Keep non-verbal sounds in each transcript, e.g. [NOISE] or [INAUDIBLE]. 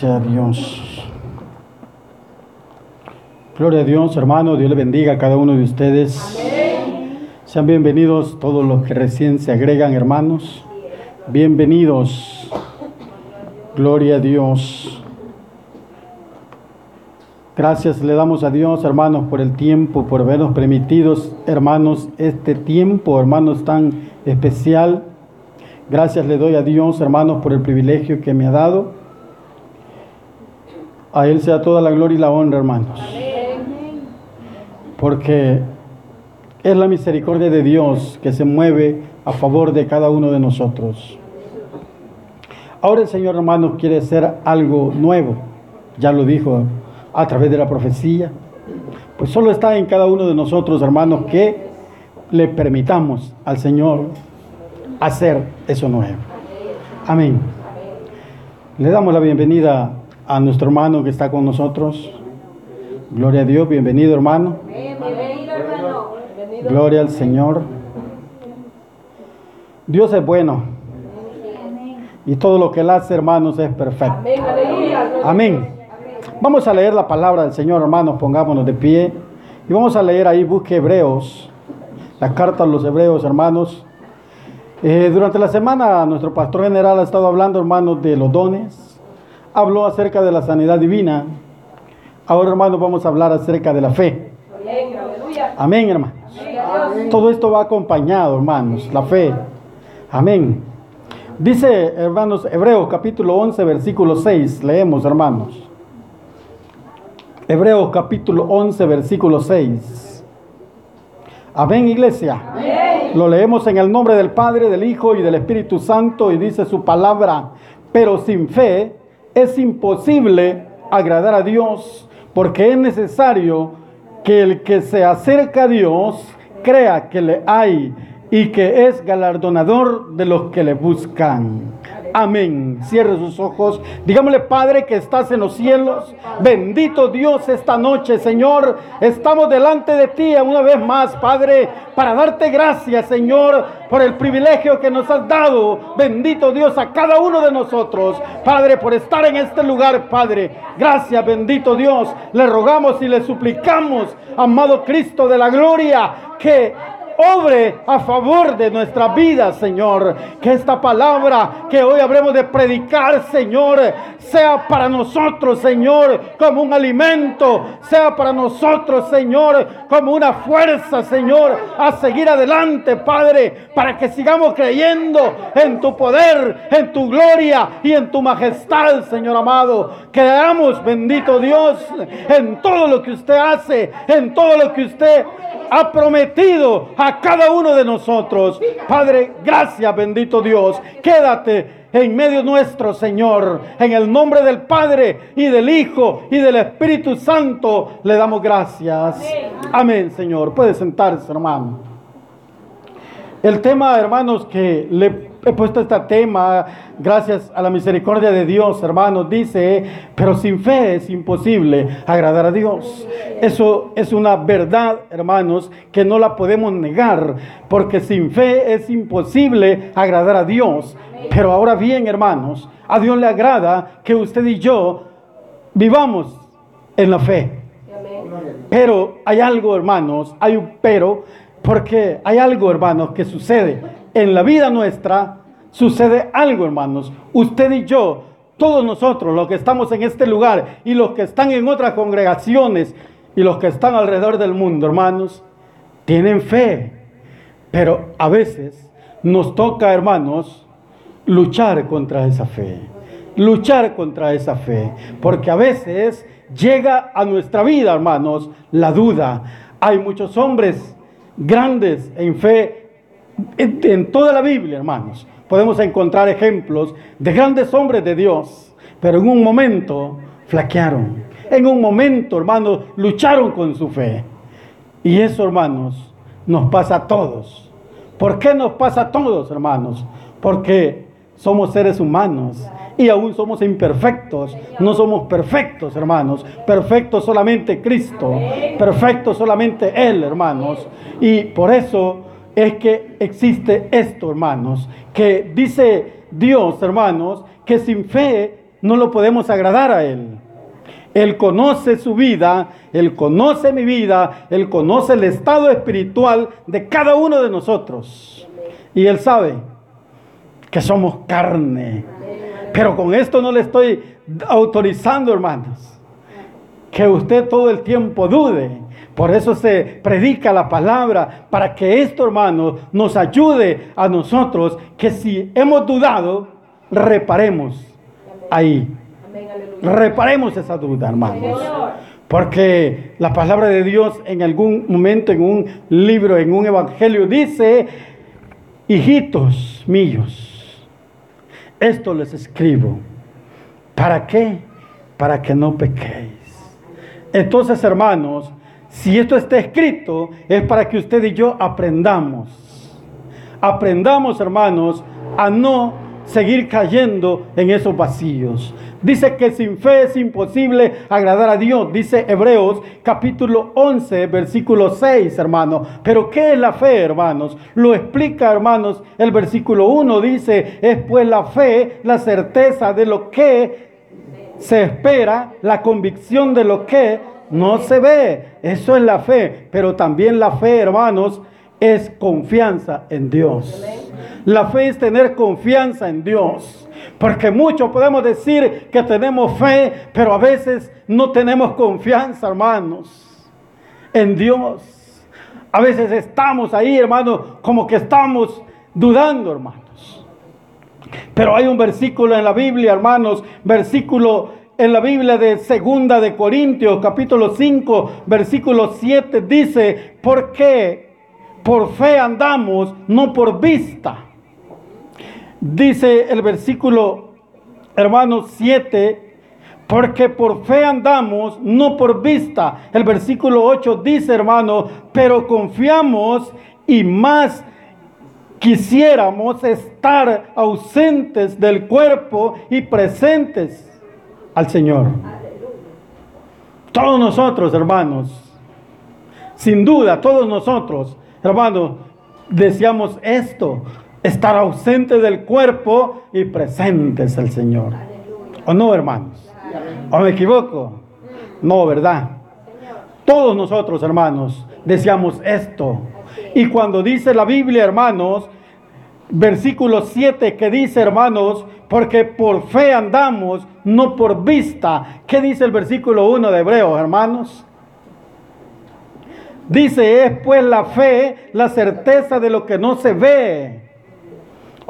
Gloria a Dios. Gloria a Dios, hermano. Dios le bendiga a cada uno de ustedes. Sean bienvenidos todos los que recién se agregan, hermanos. Bienvenidos. Gloria a Dios. Gracias le damos a Dios, hermanos, por el tiempo, por habernos permitido, hermanos, este tiempo, hermanos, tan especial. Gracias le doy a Dios, hermanos, por el privilegio que me ha dado. A Él sea toda la gloria y la honra, hermanos. Porque es la misericordia de Dios que se mueve a favor de cada uno de nosotros. Ahora el Señor, hermanos, quiere hacer algo nuevo. Ya lo dijo a través de la profecía. Pues solo está en cada uno de nosotros, hermanos, que le permitamos al Señor hacer eso nuevo. Amén. Le damos la bienvenida a nuestro hermano que está con nosotros. Gloria a Dios, bienvenido hermano. Bienvenido, hermano. Gloria al Señor. Dios es bueno. Y todo lo que Él hace, hermanos, es perfecto. Amén. Vamos a leer la palabra del Señor, hermanos, pongámonos de pie. Y vamos a leer ahí, busque Hebreos, la carta a los Hebreos, hermanos. Eh, durante la semana, nuestro pastor general ha estado hablando, hermanos, de los dones. Habló acerca de la sanidad divina. Ahora, hermanos, vamos a hablar acerca de la fe. Amén, hermanos. Todo esto va acompañado, hermanos, la fe. Amén. Dice, hermanos, Hebreos capítulo 11, versículo 6. Leemos, hermanos. Hebreos capítulo 11, versículo 6. Amén, iglesia. Lo leemos en el nombre del Padre, del Hijo y del Espíritu Santo y dice su palabra, pero sin fe es imposible agradar a Dios, porque es necesario que el que se acerca a Dios crea que le hay y que es galardonador de los que le buscan. Amén. Cierre sus ojos. Digámosle, Padre, que estás en los cielos. Bendito Dios esta noche, Señor. Estamos delante de ti una vez más, Padre, para darte gracias, Señor, por el privilegio que nos has dado. Bendito Dios a cada uno de nosotros, Padre, por estar en este lugar, Padre. Gracias, bendito Dios. Le rogamos y le suplicamos, amado Cristo de la gloria, que obre a favor de nuestra vida, Señor. Que esta palabra que hoy habremos de predicar, Señor, sea para nosotros, Señor, como un alimento, sea para nosotros, Señor, como una fuerza, Señor, a seguir adelante, Padre, para que sigamos creyendo en tu poder, en tu gloria y en tu majestad, Señor amado. Creamos, bendito Dios, en todo lo que usted hace, en todo lo que usted ha prometido cada uno de nosotros. Padre, gracias, bendito Dios. Quédate en medio nuestro, Señor. En el nombre del Padre y del Hijo y del Espíritu Santo le damos gracias. Amén, Señor. Puede sentarse, hermano. El tema, hermanos, que le he puesto este tema, gracias a la misericordia de Dios, hermanos, dice, pero sin fe es imposible agradar a Dios. Eso es una verdad, hermanos, que no la podemos negar, porque sin fe es imposible agradar a Dios. Pero ahora bien, hermanos, a Dios le agrada que usted y yo vivamos en la fe. Pero hay algo, hermanos, hay un pero, porque hay algo, hermanos, que sucede en la vida nuestra. Sucede algo, hermanos. Usted y yo, todos nosotros, los que estamos en este lugar y los que están en otras congregaciones y los que están alrededor del mundo, hermanos, tienen fe. Pero a veces nos toca, hermanos, luchar contra esa fe. Luchar contra esa fe. Porque a veces llega a nuestra vida, hermanos, la duda. Hay muchos hombres grandes en fe en, toda la Biblia, hermanos. Podemos encontrar ejemplos de grandes hombres de Dios, pero en un momento flaquearon. En un momento, hermanos, lucharon con su fe. Y eso, hermanos, nos pasa a todos. ¿Por qué nos pasa a todos, hermanos? Porque somos seres humanos y aún somos imperfectos. No somos perfectos, hermanos. Perfecto solamente Cristo. Perfecto solamente Él, hermanos. Y por eso es que existe esto, hermanos. Que dice Dios, hermanos, que sin fe no lo podemos agradar a Él. Él conoce su vida, Él conoce mi vida, Él conoce el estado espiritual de cada uno de nosotros. Y Él sabe que somos carne. Pero con esto no le estoy autorizando, hermanos, que usted todo el tiempo dude. Por eso se predica la palabra, para que esto, hermanos, nos ayude a nosotros, que si hemos dudado, reparemos ahí. Reparemos esa duda, hermanos. Porque la palabra de Dios en algún momento, en un libro, en un evangelio, dice, hijitos míos, esto les escribo. ¿Para qué? Para que no pequéis. Entonces, hermanos, si esto está escrito, es para que usted y yo aprendamos. Aprendamos, hermanos, a no seguir cayendo en esos vacíos. Dice que sin fe es imposible agradar a Dios. Dice Hebreos capítulo 11, versículo 6, hermanos. Pero ¿qué es la fe, hermanos? Lo explica, hermanos, el versículo 1. Dice, es pues la fe, la certeza de lo que se espera, la convicción de lo que no se ve. Eso es la fe. Pero también la fe, hermanos, es confianza en Dios. La fe es tener confianza en Dios. Porque muchos podemos decir que tenemos fe, pero a veces no tenemos confianza, hermanos, en Dios. A veces estamos ahí, hermanos, como que estamos dudando, hermanos. Pero hay un versículo en la Biblia, hermanos, versículo en la Biblia de Segunda de Corintios, capítulo 5, versículo 7 dice, "Porque por fe andamos, no por vista." Dice el versículo, hermanos 7, porque por fe andamos, no por vista. El versículo 8 dice, hermano, pero confiamos y más quisiéramos estar ausentes del cuerpo y presentes al Señor. Todos nosotros, hermanos, sin duda, todos nosotros, hermanos, deseamos esto estar ausente del cuerpo y presentes al Señor. ¿O no, hermanos? ¿O me equivoco? No, ¿verdad? Todos nosotros, hermanos, deseamos esto. Y cuando dice la Biblia, hermanos, versículo 7 que dice, hermanos, porque por fe andamos, no por vista. ¿Qué dice el versículo 1 de Hebreos, hermanos? Dice, es pues la fe, la certeza de lo que no se ve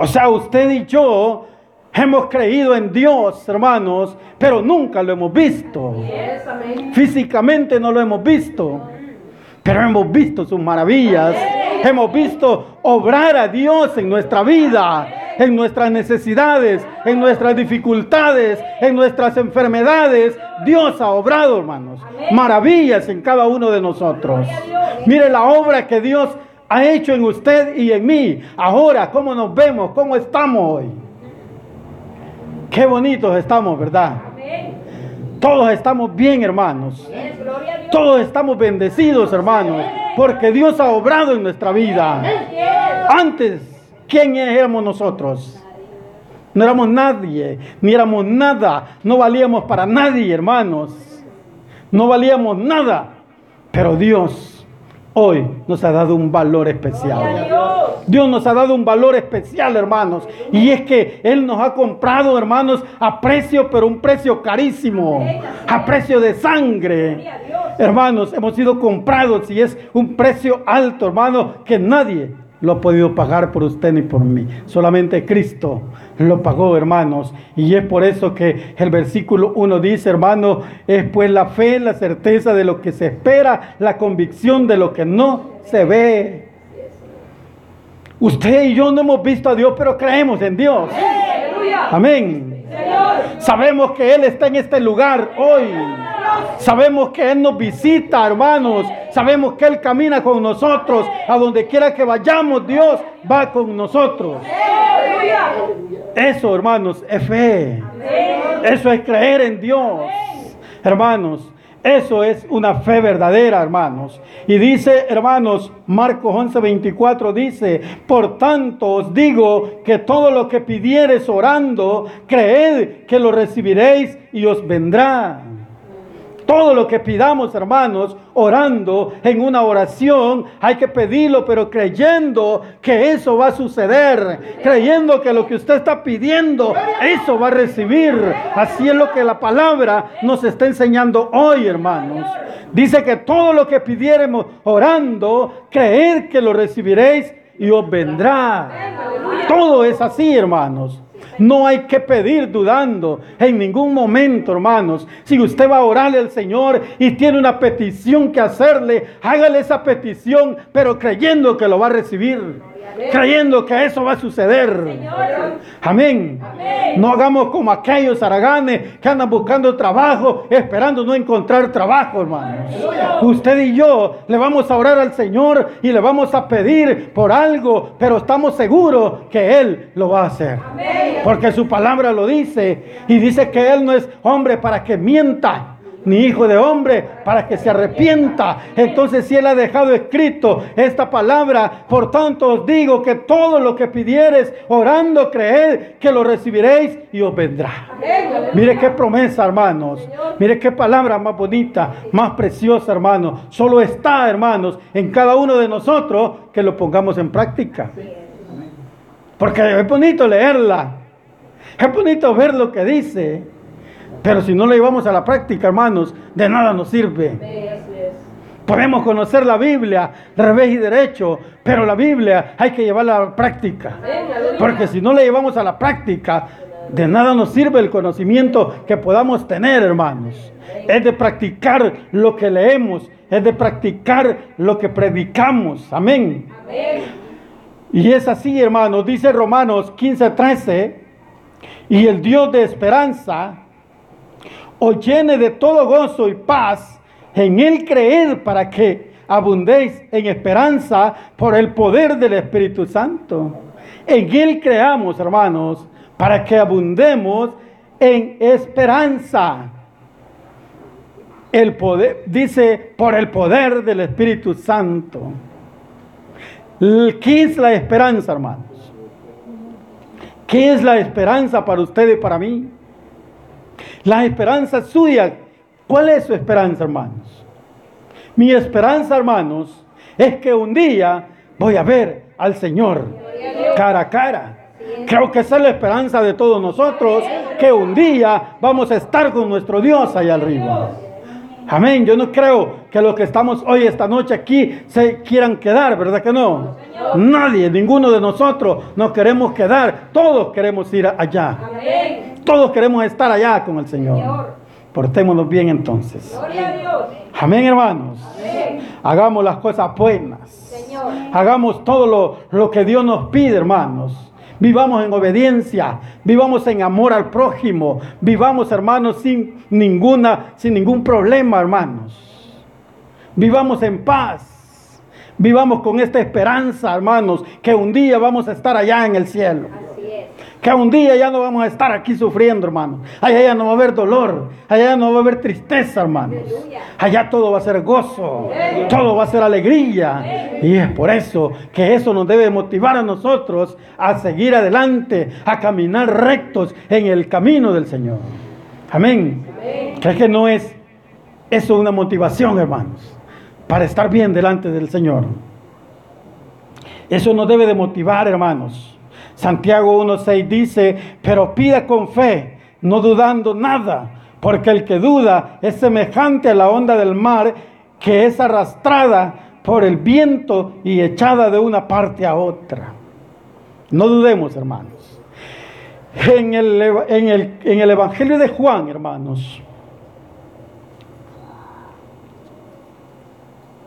o sea, usted y yo hemos creído en Dios, hermanos, pero nunca lo hemos visto. Físicamente no lo hemos visto, pero hemos visto sus maravillas. Hemos visto obrar a Dios en nuestra vida, en nuestras necesidades, en nuestras dificultades, en nuestras enfermedades. Dios ha obrado, hermanos, maravillas en cada uno de nosotros. Mire la obra que Dios ha hecho en usted y en mí. Ahora, ¿cómo nos vemos? ¿Cómo estamos hoy? Qué bonitos estamos, ¿verdad? Todos estamos bien, hermanos. Todos estamos bendecidos, hermanos, porque Dios ha obrado en nuestra vida. Antes, ¿quién éramos nosotros? No éramos nadie, ni éramos nada, no valíamos para nadie, hermanos. No valíamos nada, pero Dios hoy nos ha dado un valor especial. Dios nos ha dado un valor especial, hermanos. Y es que Él nos ha comprado, hermanos, a precio, pero un precio carísimo. A precio de sangre. Hermanos, hemos sido comprados y es un precio alto, hermanos, que nadie lo ha podido pagar por usted ni por mí. Solamente Cristo lo pagó, hermanos. Y es por eso que el versículo 1 dice, hermano, es pues la fe, la certeza de lo que se espera, la convicción de lo que no se ve. Usted y yo no hemos visto a Dios, pero creemos en Dios. Amén. Sabemos que Él está en este lugar hoy. Sabemos que Él nos visita, hermanos. Sabemos que Él camina con nosotros. A donde quiera que vayamos, Dios va con nosotros. Eso, hermanos, es fe. Eso es creer en Dios. Hermanos, Eso es una fe verdadera, hermanos. Y dice, hermanos, Marcos 11:24 dice, por tanto os digo que todo lo que pidiereis orando, creed que lo recibiréis y os vendrá. Todo lo que pidamos, hermanos, orando en una oración, hay que pedirlo, pero creyendo que eso va a suceder, creyendo que lo que usted está pidiendo, eso va a recibir. Así es lo que la palabra nos está enseñando hoy, hermanos. Dice que todo lo que pidiéramos orando, creed que lo recibiréis y os vendrá. Todo es así, hermanos. No hay que pedir dudando en ningún momento, hermanos. Si usted va a orarle al Señor y tiene una petición que hacerle, hágale esa petición, pero creyendo que lo va a recibir creyendo que eso va a suceder. Amén. No hagamos como aquellos araganes que andan buscando trabajo, esperando no encontrar trabajo, hermanos. Usted y yo le vamos a orar al Señor y le vamos a pedir por algo, pero estamos seguros que Él lo va a hacer. Porque su palabra lo dice y dice que Él no es hombre para que mienta ni hijo de hombre para que se arrepienta. Entonces si Él ha dejado escrito esta palabra, por tanto os digo que todo lo que pidieres orando, creed que lo recibiréis y os vendrá. Mire qué promesa, hermanos. Mire qué palabra más bonita, más preciosa, hermanos. Solo está, hermanos, en cada uno de nosotros que lo pongamos en práctica. Porque es bonito leerla. Es bonito ver lo que dice. Pero si no lo llevamos a la práctica, hermanos, de nada nos sirve. Podemos conocer la Biblia revés y derecho, pero la Biblia hay que llevarla a la práctica. Porque si no la llevamos a la práctica, de nada nos sirve el conocimiento que podamos tener, hermanos. Es de practicar lo que leemos, es de practicar lo que predicamos. Amén. Y es así, hermanos, dice Romanos 15:13, y el Dios de esperanza os llene de todo gozo y paz en Él creer para que abundéis en esperanza por el poder del Espíritu Santo. En Él creamos, hermanos, para que abundemos en esperanza. El poder, dice, por el poder del Espíritu Santo. ¿Qué es la esperanza, hermanos? ¿Qué es la esperanza para usted y para mí? La esperanza suya, ¿cuál es su esperanza, hermanos? Mi esperanza, hermanos, es que un día voy a ver al Señor cara a cara. Creo que esa es la esperanza de todos nosotros, que un día vamos a estar con nuestro Dios allá arriba. Amén. Yo no creo que los que estamos hoy, esta noche aquí, se quieran quedar, ¿verdad que no? Nadie, ninguno de nosotros nos queremos quedar. Todos queremos ir allá. Todos queremos estar allá con el Señor. Portémonos bien entonces. Amén, hermanos. Hagamos las cosas buenas. Hagamos todo lo, lo que Dios nos pide, hermanos. Vivamos en obediencia, vivamos en amor al prójimo, vivamos, hermanos, sin ninguna, sin ningún problema, hermanos. Vivamos en paz. Vivamos con esta esperanza, hermanos, que un día vamos a estar allá en el cielo. Que un día ya no vamos a estar aquí sufriendo, hermanos. Allá ya no va a haber dolor. Allá ya no va a haber tristeza, hermanos. Allá todo va a ser gozo. Todo va a ser alegría. Y es por eso que eso nos debe motivar a nosotros a seguir adelante, a caminar rectos en el camino del Señor. Amén. ¿Crees que no es eso una motivación, hermanos? Para estar bien delante del Señor. Eso nos debe de motivar, hermanos. Santiago 1.6 dice, pero pida con fe, no dudando nada, porque el que duda es semejante a la onda del mar que es arrastrada por el viento y echada de una parte a otra. No dudemos, hermanos. En el, en el, en el Evangelio de Juan, hermanos,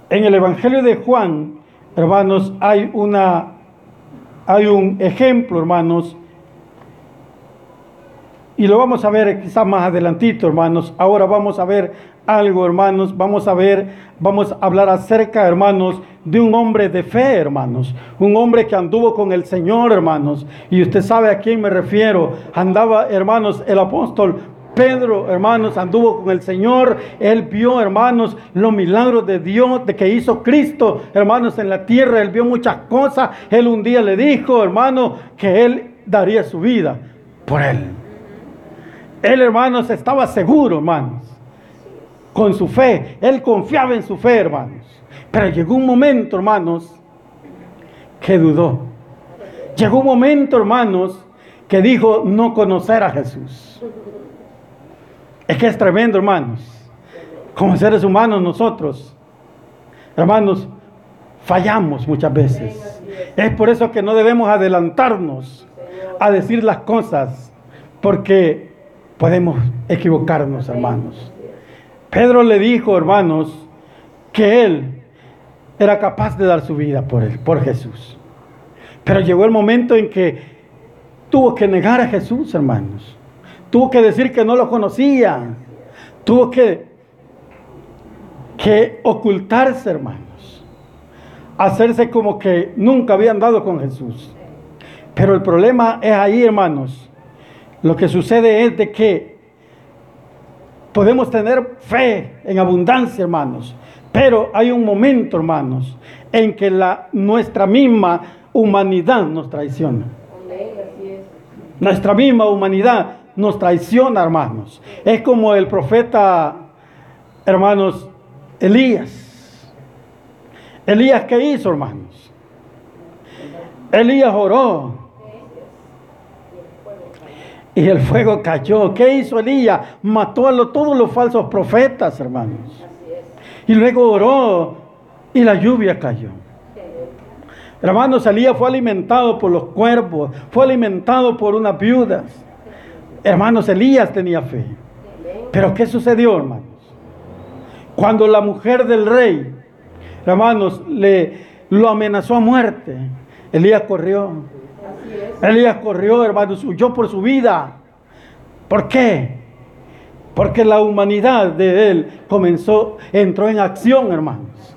en el Evangelio de Juan, hermanos, hay una hay un ejemplo, hermanos, y lo vamos a ver quizás más adelantito, hermanos. Ahora vamos a ver algo, hermanos. Vamos a ver, vamos a hablar acerca, hermanos, de un hombre de fe, hermanos. Un hombre que anduvo con el Señor, hermanos. Y usted sabe a quién me refiero. Andaba, hermanos, el apóstol Pedro, hermanos, anduvo con el Señor. Él vio, hermanos, los milagros de Dios, de que hizo Cristo, hermanos, en la tierra. Él vio muchas cosas. Él un día le dijo, hermano, que él daría su vida por él. Él, hermanos, estaba seguro, hermanos, con su fe. Él confiaba en su fe, hermanos. Pero llegó un momento, hermanos, que dudó. Llegó un momento, hermanos, que dijo no conocer a Jesús. Es que es tremendo, hermanos. Como seres humanos nosotros, hermanos, fallamos muchas veces. Es por eso que no debemos adelantarnos a decir las cosas, porque podemos equivocarnos, hermanos. Pedro le dijo, hermanos, que él era capaz de dar su vida por él, por Jesús. Pero llegó el momento en que tuvo que negar a Jesús, hermanos. Tuvo que decir que no lo conocía. Tuvo que, que ocultarse, hermanos. Hacerse como que nunca había andado con Jesús. Pero el problema es ahí, hermanos. Lo que sucede es de que podemos tener fe en abundancia, hermanos. Pero hay un momento, hermanos, en que la, nuestra misma humanidad nos traiciona. Nuestra misma humanidad nos traiciona, hermanos. Es como el profeta, hermanos, Elías. Elías, ¿qué hizo, hermanos? Elías oró. Y el fuego cayó. ¿Qué hizo Elías? Mató a todos los falsos profetas, hermanos. Y luego oró y la lluvia cayó. Hermanos, Elías fue alimentado por los cuervos, fue alimentado por unas viudas. Hermanos, Elías tenía fe. Pero ¿qué sucedió, hermanos? Cuando la mujer del rey, hermanos, le lo amenazó a muerte, Elías corrió. Elías corrió, hermanos, huyó por su vida. ¿Por qué? Porque la humanidad de él comenzó, entró en acción, hermanos.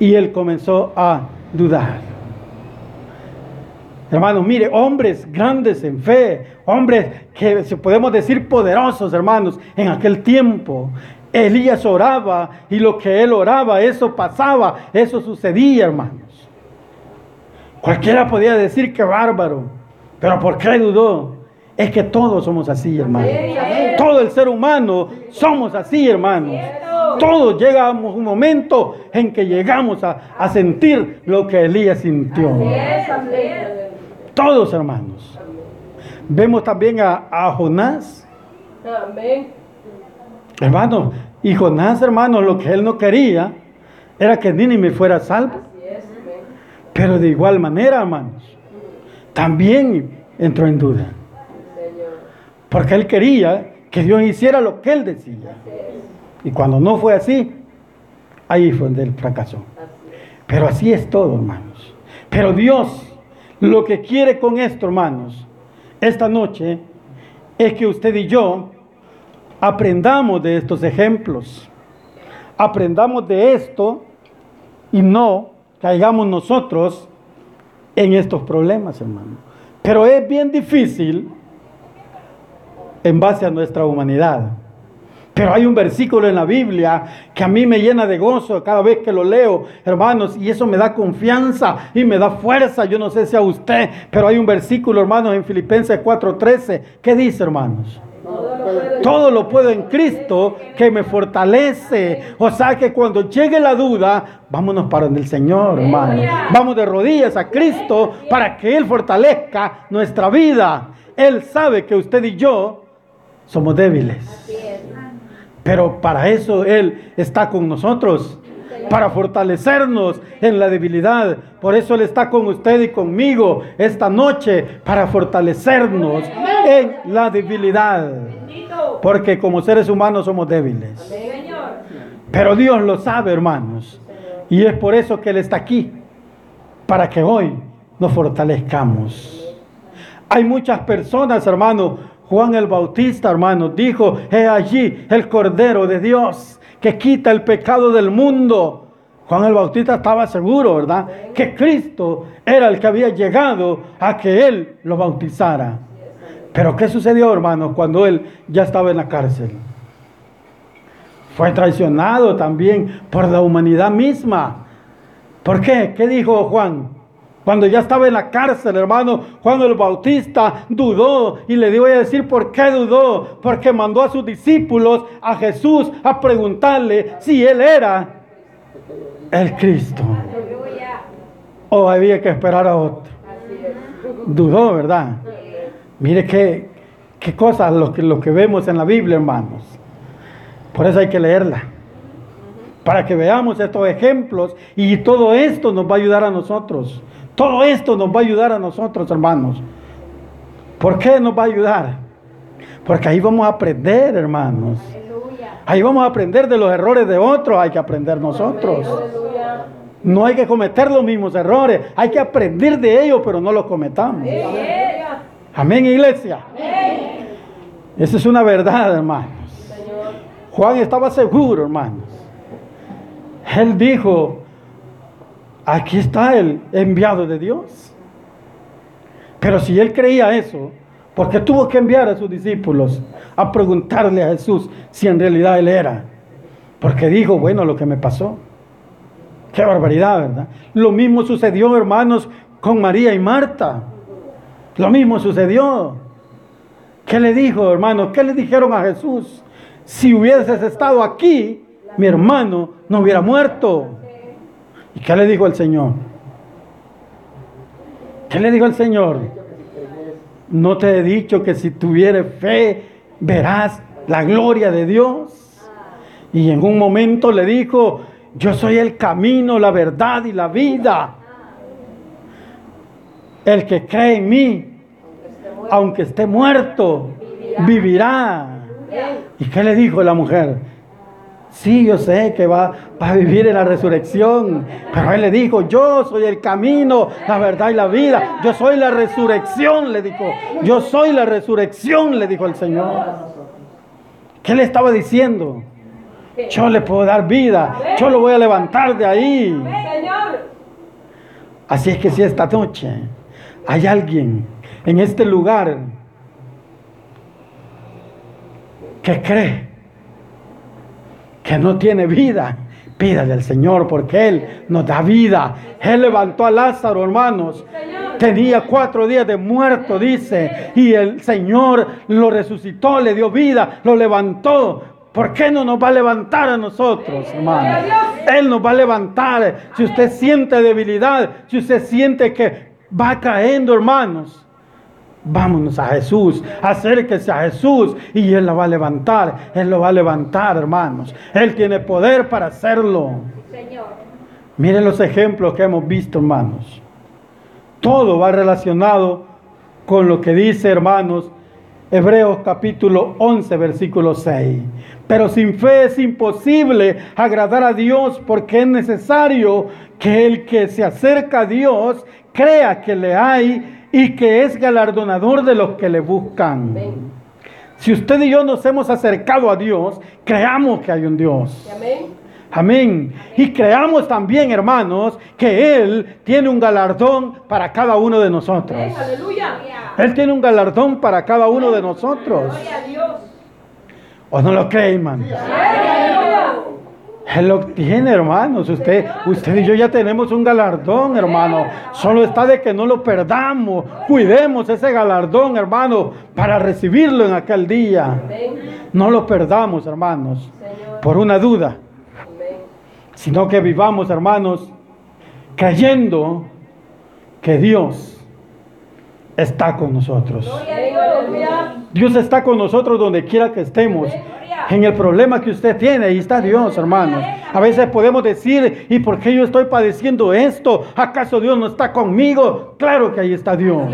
Y él comenzó a dudar. Hermanos, mire, hombres grandes en fe, hombres que se podemos decir poderosos, hermanos, en aquel tiempo. Elías oraba y lo que él oraba, eso pasaba, eso sucedía, hermanos. Cualquiera podía decir que bárbaro, pero ¿por qué dudó? Es que todos somos así, hermanos. Todo el ser humano somos así, hermanos. Todos llegamos un momento en que llegamos a, a sentir lo que Elías sintió. Todos, hermanos. Vemos también a, Jonás. Amén. Hermanos, y Jonás, hermanos, lo que él no quería era que Nínive fuera salvo. Pero de igual manera, hermanos, también entró en duda. Porque él quería que Dios hiciera lo que él decía. Y cuando no fue así, ahí fue donde él fracasó. Pero así es todo, hermanos. Pero Dios lo que quiere con esto, hermanos, esta noche, es que usted y yo aprendamos de estos ejemplos. Aprendamos de esto y no caigamos nosotros en estos problemas, hermano. Pero es bien difícil en base a nuestra humanidad. Pero hay un versículo en la Biblia que a mí me llena de gozo cada vez que lo leo, hermanos, y eso me da confianza y me da fuerza. Yo no sé si a usted, pero hay un versículo, hermanos, en Filipenses 4:13. ¿Qué dice, hermanos? Todo lo puedo en Cristo que me fortalece. O sea que cuando llegue la duda, vámonos para el Señor, hermano. Vamos de rodillas a Cristo para que Él fortalezca nuestra vida. Él sabe que usted y yo somos débiles. Pero para eso Él está con nosotros, para fortalecernos en la debilidad. Por eso Él está con usted y conmigo esta noche, para fortalecernos en la debilidad. Porque como seres humanos somos débiles. Pero Dios lo sabe, hermanos. Y es por eso que Él está aquí, para que hoy nos fortalezcamos. Hay muchas personas, hermanos, Juan el Bautista, hermanos, dijo, he allí el Cordero de Dios que quita el pecado del mundo. Juan el Bautista estaba seguro, ¿verdad? Que Cristo era el que había llegado a que él lo bautizara. Pero ¿qué sucedió, hermanos, cuando él ya estaba en la cárcel? Fue traicionado también por la humanidad misma. ¿Por qué? ¿Qué dijo Juan? Cuando ya estaba en la cárcel, hermano, Juan el Bautista dudó y le voy a decir por qué dudó. Porque mandó a sus discípulos, a Jesús, a preguntarle si él era el Cristo. O había que esperar a otro. Dudó, ¿verdad? Mire qué, qué cosas lo que, lo que vemos en la Biblia, hermanos. Por eso hay que leerla. Para que veamos estos ejemplos y todo esto nos va a ayudar a nosotros. Todo esto nos va a ayudar a nosotros, hermanos. ¿Por qué nos va a ayudar? Porque ahí vamos a aprender, hermanos. Ahí vamos a aprender de los errores de otros, hay que aprender nosotros. No hay que cometer los mismos errores, hay que aprender de ellos, pero no los cometamos. Amén, iglesia. Esa es una verdad, hermanos. Juan estaba seguro, hermanos. Él dijo, aquí está el enviado de Dios. Pero si él creía eso, porque tuvo que enviar a sus discípulos a preguntarle a Jesús si en realidad él era. Porque dijo, bueno, lo que me pasó. Qué barbaridad, ¿verdad? Lo mismo sucedió, hermanos, con María y Marta. Lo mismo sucedió. ¿Qué le dijo, hermano? ¿Qué le dijeron a Jesús? Si hubieses estado aquí, mi hermano no hubiera muerto. ¿Y qué le dijo el Señor? ¿Qué le dijo el Señor? No te he dicho que si tuvieres fe, verás la gloria de Dios. Y en un momento le dijo, yo soy el camino, la verdad y la vida. El que cree en mí, aunque esté muerto, vivirá. ¿Y qué le dijo la mujer? Sí, yo sé que va, va, a vivir en la resurrección. Pero él le dijo, yo soy el camino, la verdad y la vida. Yo soy la resurrección, le dijo. Yo soy la resurrección, le dijo el Señor. ¿Qué le estaba diciendo? Yo le puedo dar vida. Yo lo voy a levantar de ahí. Así es que si esta noche hay alguien en este lugar que cree que no tiene vida, pídale al Señor porque Él nos da vida. Él levantó a Lázaro, hermanos. Tenía cuatro días de muerto, dice, y el Señor lo resucitó, le dio vida, lo levantó. ¿Por qué no nos va a levantar a nosotros, hermanos? Él nos va a levantar. Si usted siente debilidad, si usted siente que va cayendo, hermanos, vámonos a Jesús, acérquese a Jesús y Él la va a levantar. Él lo va a levantar, hermanos. Él tiene poder para hacerlo. Miren los ejemplos que hemos visto, hermanos. Todo va relacionado con lo que dice, hermanos, Hebreos capítulo 11, versículo 6. Pero sin fe es imposible agradar a Dios porque es necesario que el que se acerca a Dios crea que le hay y que es galardonador de los que le buscan. Si usted y yo nos hemos acercado a Dios, creamos que hay un Dios. Amén. Y creamos también, hermanos, que Él tiene un galardón para cada uno de nosotros. Él tiene un galardón para cada uno de nosotros. ¿O no lo cree, hermano? Él lo tiene, hermanos. Usted, usted y yo ya tenemos un galardón, hermano. Solo está de que no lo perdamos. Cuidemos ese galardón, hermano, para recibirlo en aquel día. No lo perdamos, hermanos, por una duda. Sino que vivamos, hermanos, creyendo que Dios está con nosotros. Dios está con nosotros donde quiera que estemos. En el problema que usted tiene, ahí está Dios, hermanos. A veces podemos decir, ¿y por qué yo estoy padeciendo esto? ¿Acaso Dios no está conmigo? Claro que ahí está Dios.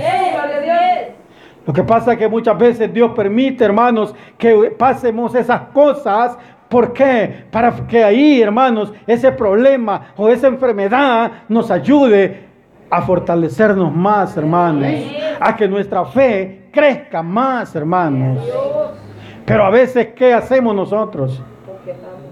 Lo que pasa es que muchas veces Dios permite, hermanos, que pasemos esas cosas ¿Por qué? Para que ahí, hermanos, ese problema o esa enfermedad nos ayude a fortalecernos más, hermanos. A que nuestra fe crezca más, hermanos. Pero a veces, ¿qué hacemos nosotros?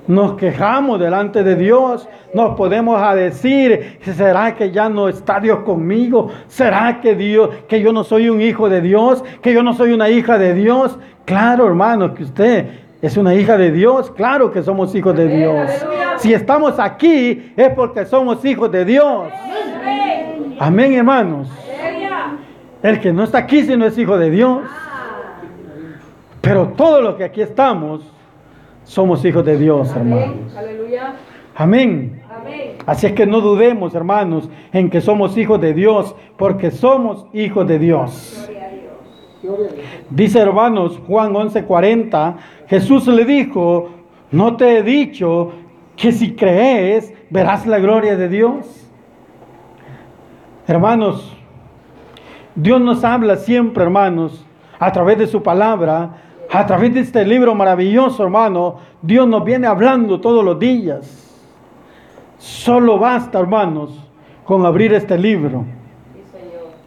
Nos quejamos delante de Dios, nos podemos a decir, ¿será que ya no está Dios conmigo? ¿Será que Dios, que yo no soy un hijo de Dios, que yo no soy una hija de Dios? Claro, hermano, que usted es una hija de Dios, claro que somos hijos de Dios. Si estamos aquí es porque somos hijos de Dios. Amén, hermanos. El que no está aquí si no es hijo de Dios. Pero todos los que aquí estamos somos hijos de Dios, hermanos. Aleluya. Amén. Amén. Así es que no dudemos, hermanos, en que somos hijos de Dios, porque somos hijos de Dios. Dice, hermanos, Juan 11:40, Jesús le dijo, no te he dicho que si crees verás la gloria de Dios. Hermanos, Dios nos habla siempre, hermanos, a través de su palabra, a través de este libro maravilloso, hermano. Dios nos viene hablando todos los días. Solo basta, hermanos, con abrir este libro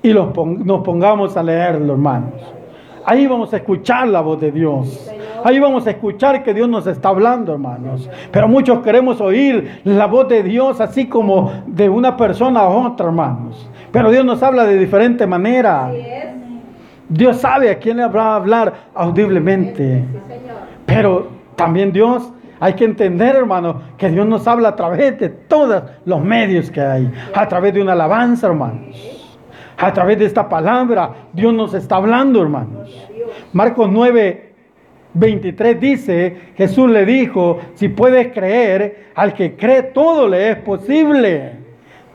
y nos pongamos a leerlo, hermanos. Ahí vamos a escuchar la voz de Dios. Ahí vamos a escuchar que Dios nos está hablando, hermanos. Pero muchos queremos oír la voz de Dios así como de una persona a otra, hermanos. Pero Dios nos habla de diferente manera. Dios sabe a quién le va a hablar audiblemente. Pero también Dios, hay que entender, hermano, que Dios nos habla a través de todos los medios que hay. A través de una alabanza, hermanos. A través de esta palabra, Dios nos está hablando, hermanos. Marcos 9, 23 dice, Jesús le dijo, si puedes creer, al que cree todo le es posible.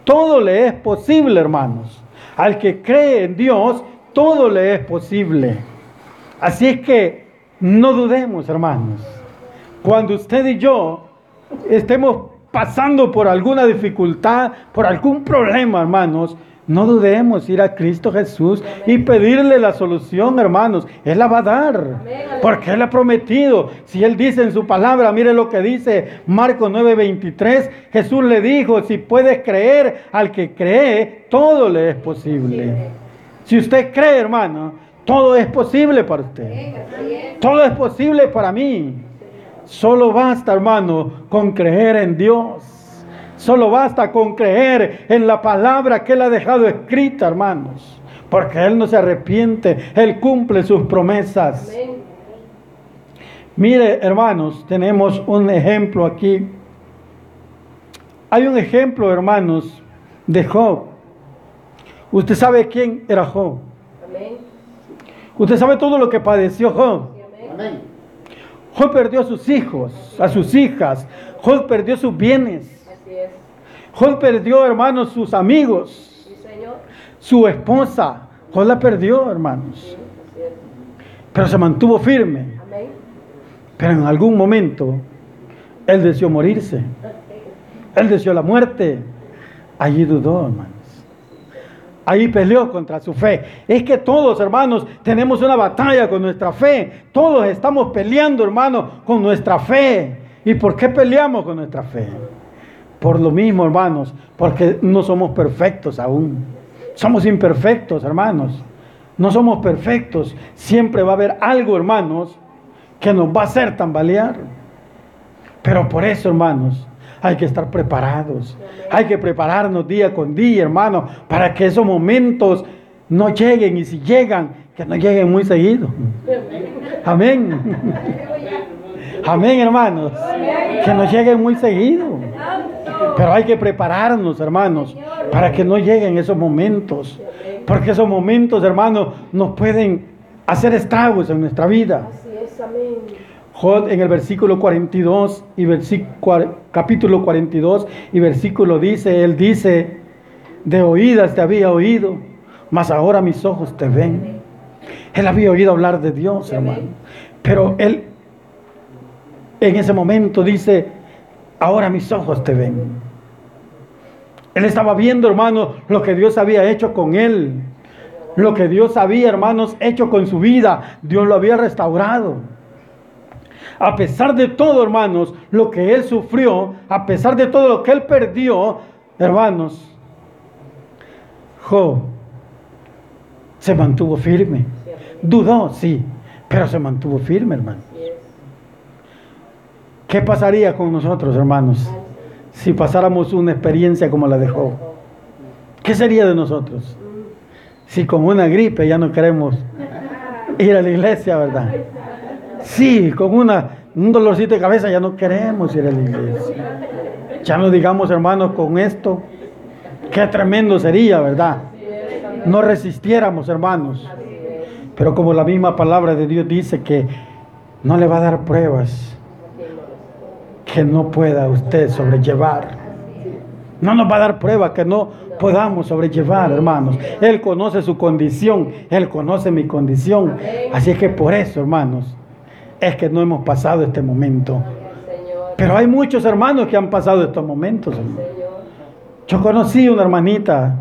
Todo le es posible, hermanos. Al que cree en Dios, todo le es posible. Así es que no dudemos, hermanos. Cuando usted y yo estemos pasando por alguna dificultad, por algún problema, hermanos, no dudemos ir a Cristo Jesús y pedirle la solución, hermanos. Él la va a dar. Porque Él ha prometido. Si Él dice en su palabra, mire lo que dice Marcos 9:23. Jesús le dijo, si puedes creer, al que cree, todo le es posible. Si usted cree, hermano, todo es posible para usted. Todo es posible para mí. Solo basta, hermano, con creer en Dios. Solo basta con creer en la palabra que Él ha dejado escrita, hermanos. Porque Él no se arrepiente, Él cumple sus promesas. Mire, hermanos, tenemos un ejemplo aquí. Hay un ejemplo, hermanos, de Job. Usted sabe quién era Job. Amén. Usted sabe todo lo que padeció Job. Amén. Job perdió a sus hijos, a sus hijas. Job perdió sus bienes. Así es. Job perdió, hermanos, sus amigos, Sí, Señor. su esposa. Job la perdió, hermanos. Así es. Pero se mantuvo firme. Amén. Pero en algún momento él deseó morirse. [LAUGHS] Él deseó la muerte. Allí dudó, hermanos. Ahí peleó contra su fe. Es que todos, hermanos, tenemos una batalla con nuestra fe. Todos estamos peleando, hermanos, con nuestra fe. ¿Y por qué peleamos con nuestra fe? Por lo mismo, hermanos, porque no somos perfectos aún. Somos imperfectos, hermanos. No somos perfectos. Siempre va a haber algo, hermanos, que nos va a hacer tambalear. Pero por eso, hermanos, hay que estar preparados. Hay que prepararnos día con día, hermanos, para que esos momentos no lleguen y si llegan, que no lleguen muy seguido. Amén. Amén, hermanos. Que no lleguen muy seguido. Pero hay que prepararnos, hermanos, para que no lleguen esos momentos. Porque esos momentos, hermanos, nos pueden hacer estragos en nuestra vida. Job en el versículo 42 y versículo, capítulo 42 y versículo dice, él dice, de oídas te había oído, mas ahora mis ojos te ven. Él había oído hablar de Dios, hermano. Pero él en ese momento dice, ahora mis ojos te ven. Él estaba viendo, hermano, lo que Dios había hecho con él. Lo que Dios había, hermanos, hecho con su vida. Dios lo había restaurado. A pesar de todo, hermanos, lo que él sufrió, a pesar de todo lo que él perdió, hermanos, Job se mantuvo firme. Dudó, sí, pero se mantuvo firme, hermano. ¿Qué pasaría con nosotros, hermanos, si pasáramos una experiencia como la de Job? ¿Qué sería de nosotros? Si con una gripe ya no queremos ir a la iglesia, ¿verdad? Sí, con una, un dolorcito de cabeza ya no queremos ir a la iglesia. Ya no digamos, hermanos, con esto, qué tremendo sería, ¿verdad? No resistiéramos, hermanos. Pero como la misma palabra de Dios dice que no le va a dar pruebas que no pueda usted sobrellevar. No nos va a dar pruebas que no podamos sobrellevar, hermanos. Él conoce su condición, Él conoce mi condición. Así que por eso, hermanos, es que no hemos pasado este momento. Pero hay muchos hermanos que han pasado estos momentos. Yo conocí una hermanita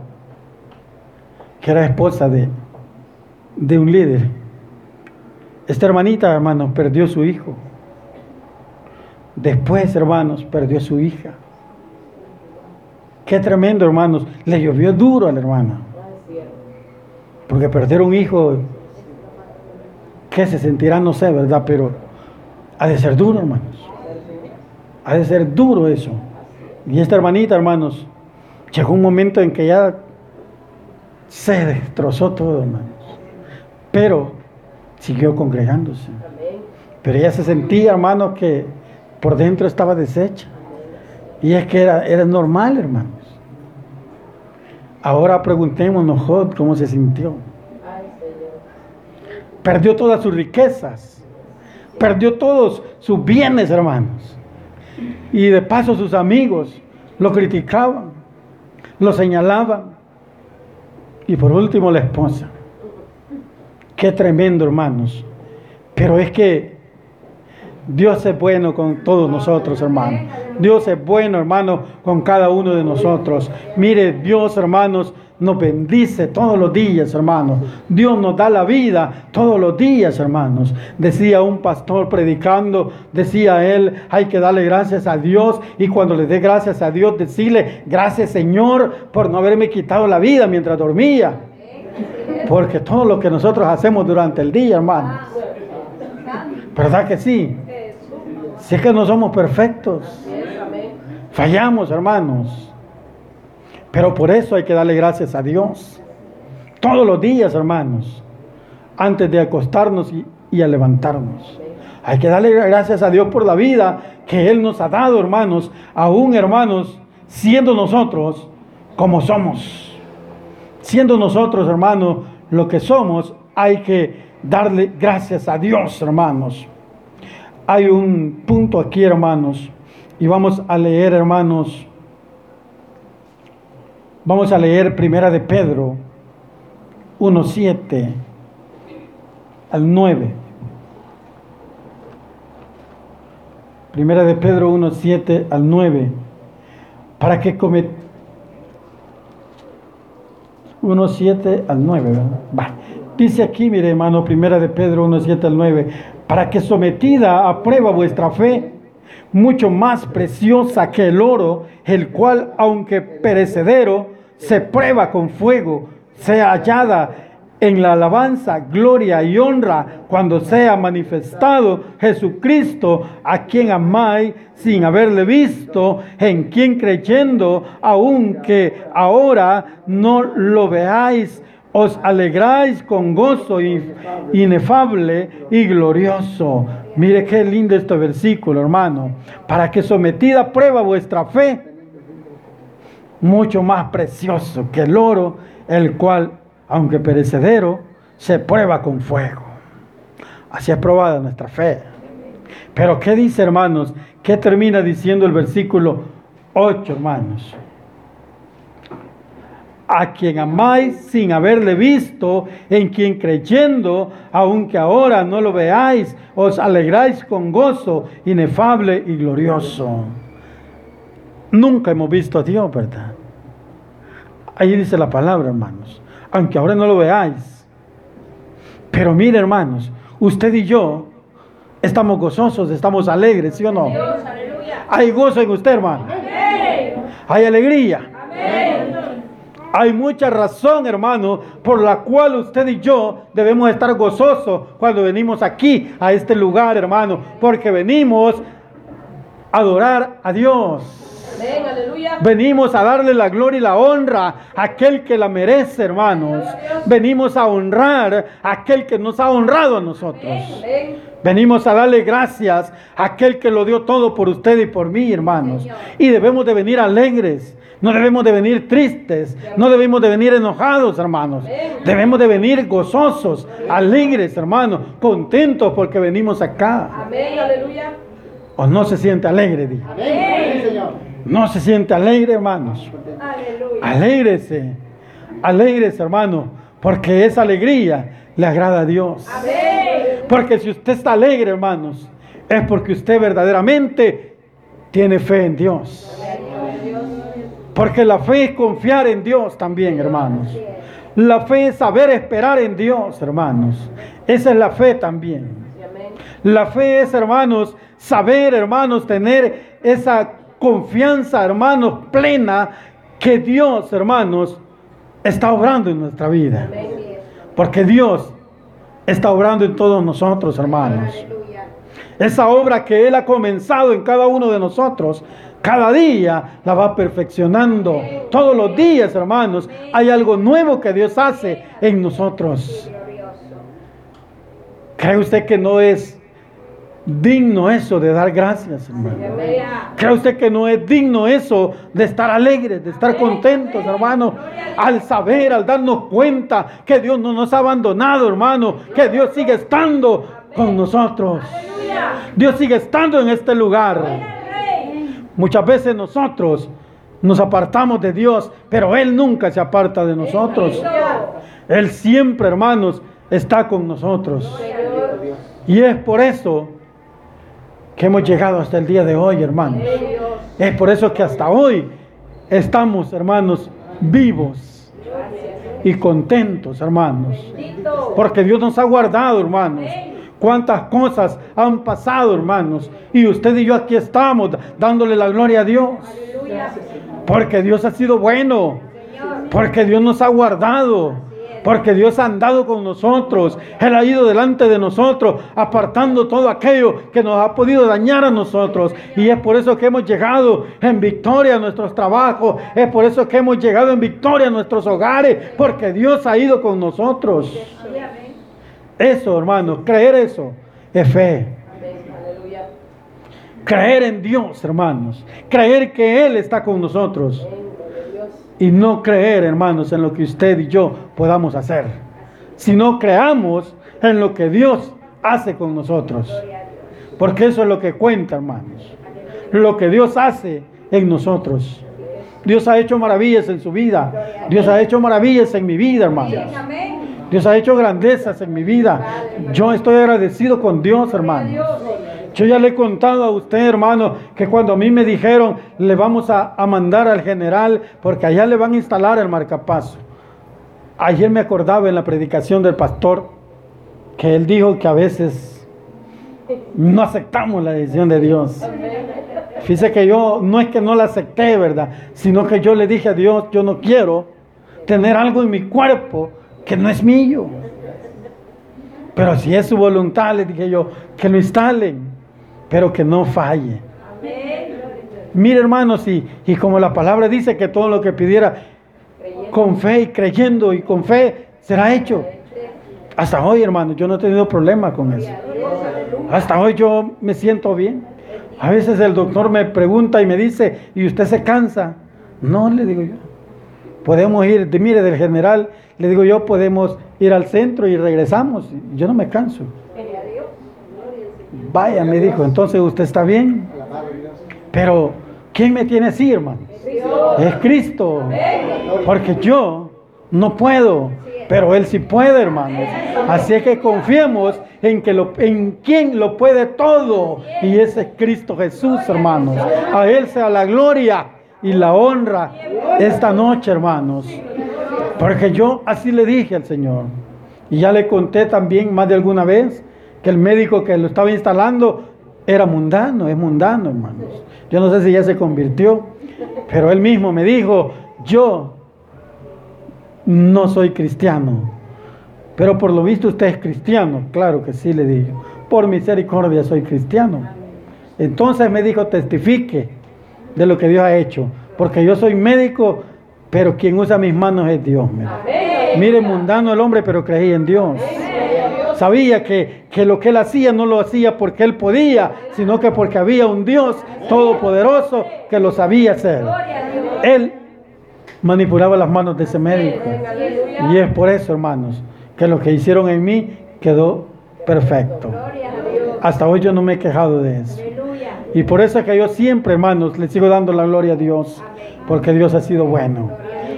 que era esposa de, de un líder. Esta hermanita, hermanos, perdió su hijo. Después, hermanos, perdió su hija. Qué tremendo, hermanos. Le llovió duro a la hermana. Porque perder un hijo, ¿qué se sentirá? No sé, ¿verdad? Pero ha de ser duro, hermanos. Ha de ser duro eso. Y esta hermanita, hermanos, llegó un momento en que ya se destrozó todo, hermanos. Pero siguió congregándose. Pero ella se sentía, hermanos, que por dentro estaba deshecha. Y es que era, era normal, hermanos. Ahora preguntémonos, Job, cómo se sintió. Perdió todas sus riquezas. Perdió todos sus bienes, hermanos. Y de paso sus amigos lo criticaban, lo señalaban. Y por último la esposa. Qué tremendo, hermanos. Pero es que Dios es bueno con todos nosotros, hermanos. Dios es bueno, hermano, con cada uno de nosotros. Mire, Dios, hermanos, nos bendice todos los días, hermanos. Dios nos da la vida todos los días, hermanos. Decía un pastor predicando, decía él, hay que darle gracias a Dios y cuando le dé gracias a Dios, decirle, gracias Señor por no haberme quitado la vida mientras dormía. Porque todo lo que nosotros hacemos durante el día, hermanos. ¿Verdad que sí? Si es que no somos perfectos. Fallamos, hermanos. Pero por eso hay que darle gracias a Dios. Todos los días, hermanos. Antes de acostarnos y, a levantarnos. Hay que darle gracias a Dios por la vida que Él nos ha dado, hermanos. Aún, hermanos, siendo nosotros como somos. Siendo nosotros, hermanos, lo que somos, hay que darle gracias a Dios, hermanos. Hay un punto aquí, hermanos, y vamos a leer, hermanos, vamos a leer Primera de Pedro 1.7 al 9. Primera de Pedro 1.7 al 9. Para que comet... 1.7 al 9, ¿verdad? Dice aquí, mire hermano, primera de Pedro 1, 7 al 9, para que sometida a prueba vuestra fe, mucho más preciosa que el oro, el cual, aunque perecedero, se prueba con fuego, sea hallada en la alabanza, gloria y honra cuando sea manifestado Jesucristo, a quien amáis sin haberle visto, en quien creyendo, aunque ahora no lo veáis, os alegráis con gozo inefable y glorioso. Mire qué lindo este versículo, hermano. Para que sometida a prueba vuestra fe, mucho más precioso que el oro, el cual, aunque perecedero, se prueba con fuego. Así es probada nuestra fe. Pero ¿qué dice, hermanos? ¿Qué termina diciendo el versículo 8, hermanos? a quien amáis sin haberle visto, en quien creyendo, aunque ahora no lo veáis, os alegráis con gozo inefable y glorioso. Nunca hemos visto a Dios, ¿verdad? Ahí dice la palabra, hermanos. Aunque ahora no lo veáis. Pero mire, hermanos, usted y yo estamos gozosos, estamos alegres, ¿sí o no? Hay gozo en usted, hermano. Hay alegría. Hay mucha razón, hermano, por la cual usted y yo debemos estar gozosos cuando venimos aquí, a este lugar, hermano, porque venimos a adorar a Dios. Amén, aleluya. Venimos a darle la gloria y la honra a aquel que la merece, hermanos. Venimos a honrar a aquel que nos ha honrado a nosotros. Venimos a darle gracias a aquel que lo dio todo por usted y por mí, hermanos. Y debemos de venir alegres. No debemos de venir tristes, no debemos de venir enojados, hermanos. Debemos de venir gozosos, alegres, hermanos, contentos porque venimos acá. Amén, aleluya. ¿O no se siente alegre? Diga? Amén. Señor. No se siente alegre, hermanos. Aleluya. Alégrese, alégrese, hermano, porque esa alegría le agrada a Dios. Amén. Porque si usted está alegre, hermanos, es porque usted verdaderamente tiene fe en Dios. Porque la fe es confiar en Dios también, hermanos. La fe es saber esperar en Dios, hermanos. Esa es la fe también. La fe es, hermanos, saber, hermanos, tener esa confianza, hermanos, plena que Dios, hermanos, está obrando en nuestra vida. Porque Dios está obrando en todos nosotros, hermanos. Esa obra que Él ha comenzado en cada uno de nosotros, cada día la va perfeccionando. Todos los días, hermanos, hay algo nuevo que Dios hace en nosotros. ¿Cree usted que no es digno eso de dar gracias, hermano? ¿Cree usted que no es digno eso de estar alegres, de estar contentos, hermano? Al saber, al darnos cuenta que Dios no nos ha abandonado, hermano, que Dios sigue estando con nosotros. Dios sigue estando en este lugar. Muchas veces nosotros nos apartamos de Dios, pero Él nunca se aparta de nosotros. Él siempre, hermanos, está con nosotros. Y es por eso que hemos llegado hasta el día de hoy, hermanos. Es por eso que hasta hoy estamos, hermanos, vivos y contentos, hermanos. Porque Dios nos ha guardado, hermanos. Cuántas cosas han pasado, hermanos. Y usted y yo aquí estamos dándole la gloria a Dios. Porque Dios ha sido bueno. Porque Dios nos ha guardado. Porque Dios ha andado con nosotros. Él ha ido delante de nosotros, apartando todo aquello que nos ha podido dañar a nosotros. Y es por eso que hemos llegado en victoria a nuestros trabajos. Es por eso que hemos llegado en victoria a nuestros hogares. Porque Dios ha ido con nosotros. Eso, hermanos, creer eso es fe. Creer en Dios, hermanos. Creer que Él está con nosotros. Y no creer, hermanos, en lo que usted y yo podamos hacer. Sino creamos en lo que Dios hace con nosotros. Porque eso es lo que cuenta, hermanos. Lo que Dios hace en nosotros. Dios ha hecho maravillas en su vida. Dios ha hecho maravillas en mi vida, hermanos. Dios ha hecho grandezas en mi vida. Yo estoy agradecido con Dios, hermanos. Yo ya le he contado a usted, hermano, que cuando a mí me dijeron, le vamos a, mandar al general, porque allá le van a instalar el marcapaso. Ayer me acordaba en la predicación del pastor que él dijo que a veces no aceptamos la decisión de Dios. Fíjese que yo no es que no la acepté, ¿verdad? Sino que yo le dije a Dios, yo no quiero tener algo en mi cuerpo que no es mío. Pero si es su voluntad, le dije yo, que lo instalen, pero que no falle. Mire hermanos, y, y como la palabra dice que todo lo que pidiera con fe y creyendo y con fe será hecho. Hasta hoy, hermanos, yo no he tenido problema con eso. Hasta hoy yo me siento bien. A veces el doctor me pregunta y me dice, ¿y usted se cansa? No, le digo yo. Podemos ir, mire, del general, le digo yo, podemos ir al centro y regresamos. Yo no me canso. Vaya, me dijo, entonces usted está bien. Pero, ¿quién me tiene así, hermano? Es Cristo. Porque yo no puedo, pero Él sí puede, hermanos. Así es que confiemos en, que lo, en quien lo puede todo. Y ese es Cristo Jesús, hermanos. A Él sea la gloria y la honra esta noche, hermanos. Porque yo así le dije al Señor. Y ya le conté también más de alguna vez que el médico que lo estaba instalando era mundano, es mundano, hermanos. Yo no sé si ya se convirtió, pero él mismo me dijo, yo no soy cristiano. Pero por lo visto usted es cristiano. Claro que sí, le dije. Por misericordia soy cristiano. Entonces me dijo, testifique de lo que Dios ha hecho. Porque yo soy médico, pero quien usa mis manos es Dios. mira. Mire, mundano el hombre, pero creí en Dios. Sabía que, que lo que él hacía no lo hacía porque él podía, sino que porque había un Dios todopoderoso que lo sabía hacer. Él manipulaba las manos de ese médico. Y es por eso, hermanos, que lo que hicieron en mí quedó perfecto. Hasta hoy yo no me he quejado de eso. Y por eso es que yo siempre, hermanos, le sigo dando la gloria a Dios, porque Dios ha sido bueno.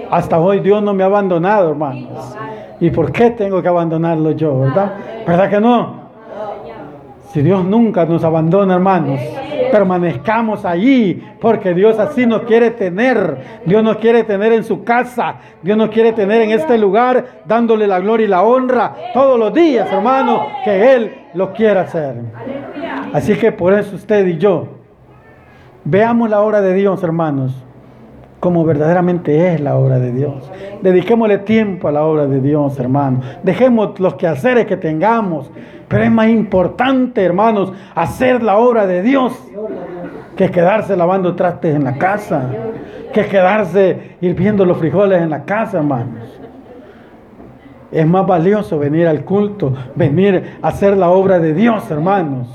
Hasta hoy Dios no me ha abandonado, hermanos. ¿Y por qué tengo que abandonarlo yo, verdad? ¿Verdad que no? Si Dios nunca nos abandona, hermanos, permanezcamos allí, porque Dios así nos quiere tener. Dios nos quiere tener en su casa. Dios nos quiere tener en este lugar, dándole la gloria y la honra todos los días, hermanos, que Él lo quiera hacer. Así que por eso usted y yo, veamos la obra de Dios, hermanos, como verdaderamente es la obra de Dios. Dediquémosle tiempo a la obra de Dios, hermanos. Dejemos los quehaceres que tengamos. Pero es más importante, hermanos, hacer la obra de Dios que quedarse lavando trastes en la casa, que quedarse hirviendo los frijoles en la casa, hermanos. Es más valioso venir al culto, venir a hacer la obra de Dios, hermanos.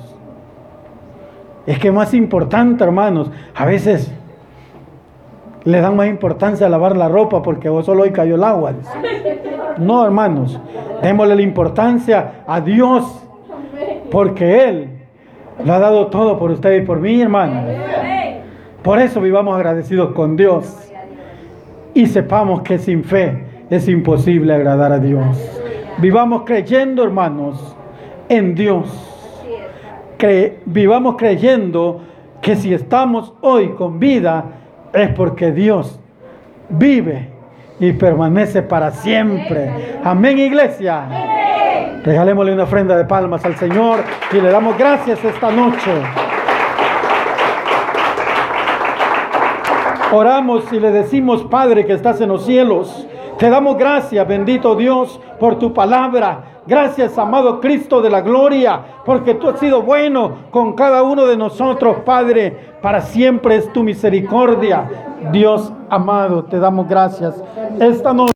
Es que más importante, hermanos, a veces le dan más importancia a lavar la ropa porque vos solo hoy cayó el agua. No, hermanos, démosle la importancia a Dios porque Él lo ha dado todo por usted y por mí, hermanos. Por eso vivamos agradecidos con Dios y sepamos que sin fe es imposible agradar a Dios. Vivamos creyendo, hermanos, en Dios. Vivamos creyendo que si estamos hoy con vida es porque Dios vive y permanece para siempre. Amén, iglesia. Regalémosle una ofrenda de palmas al Señor y le damos gracias esta noche. Oramos y le decimos, Padre que estás en los cielos, te damos gracias, bendito Dios, por tu palabra. Gracias, amado Cristo de la gloria, porque tú has sido bueno con cada uno de nosotros, Padre. Para siempre es tu misericordia. Dios amado, te damos gracias. Esta noche.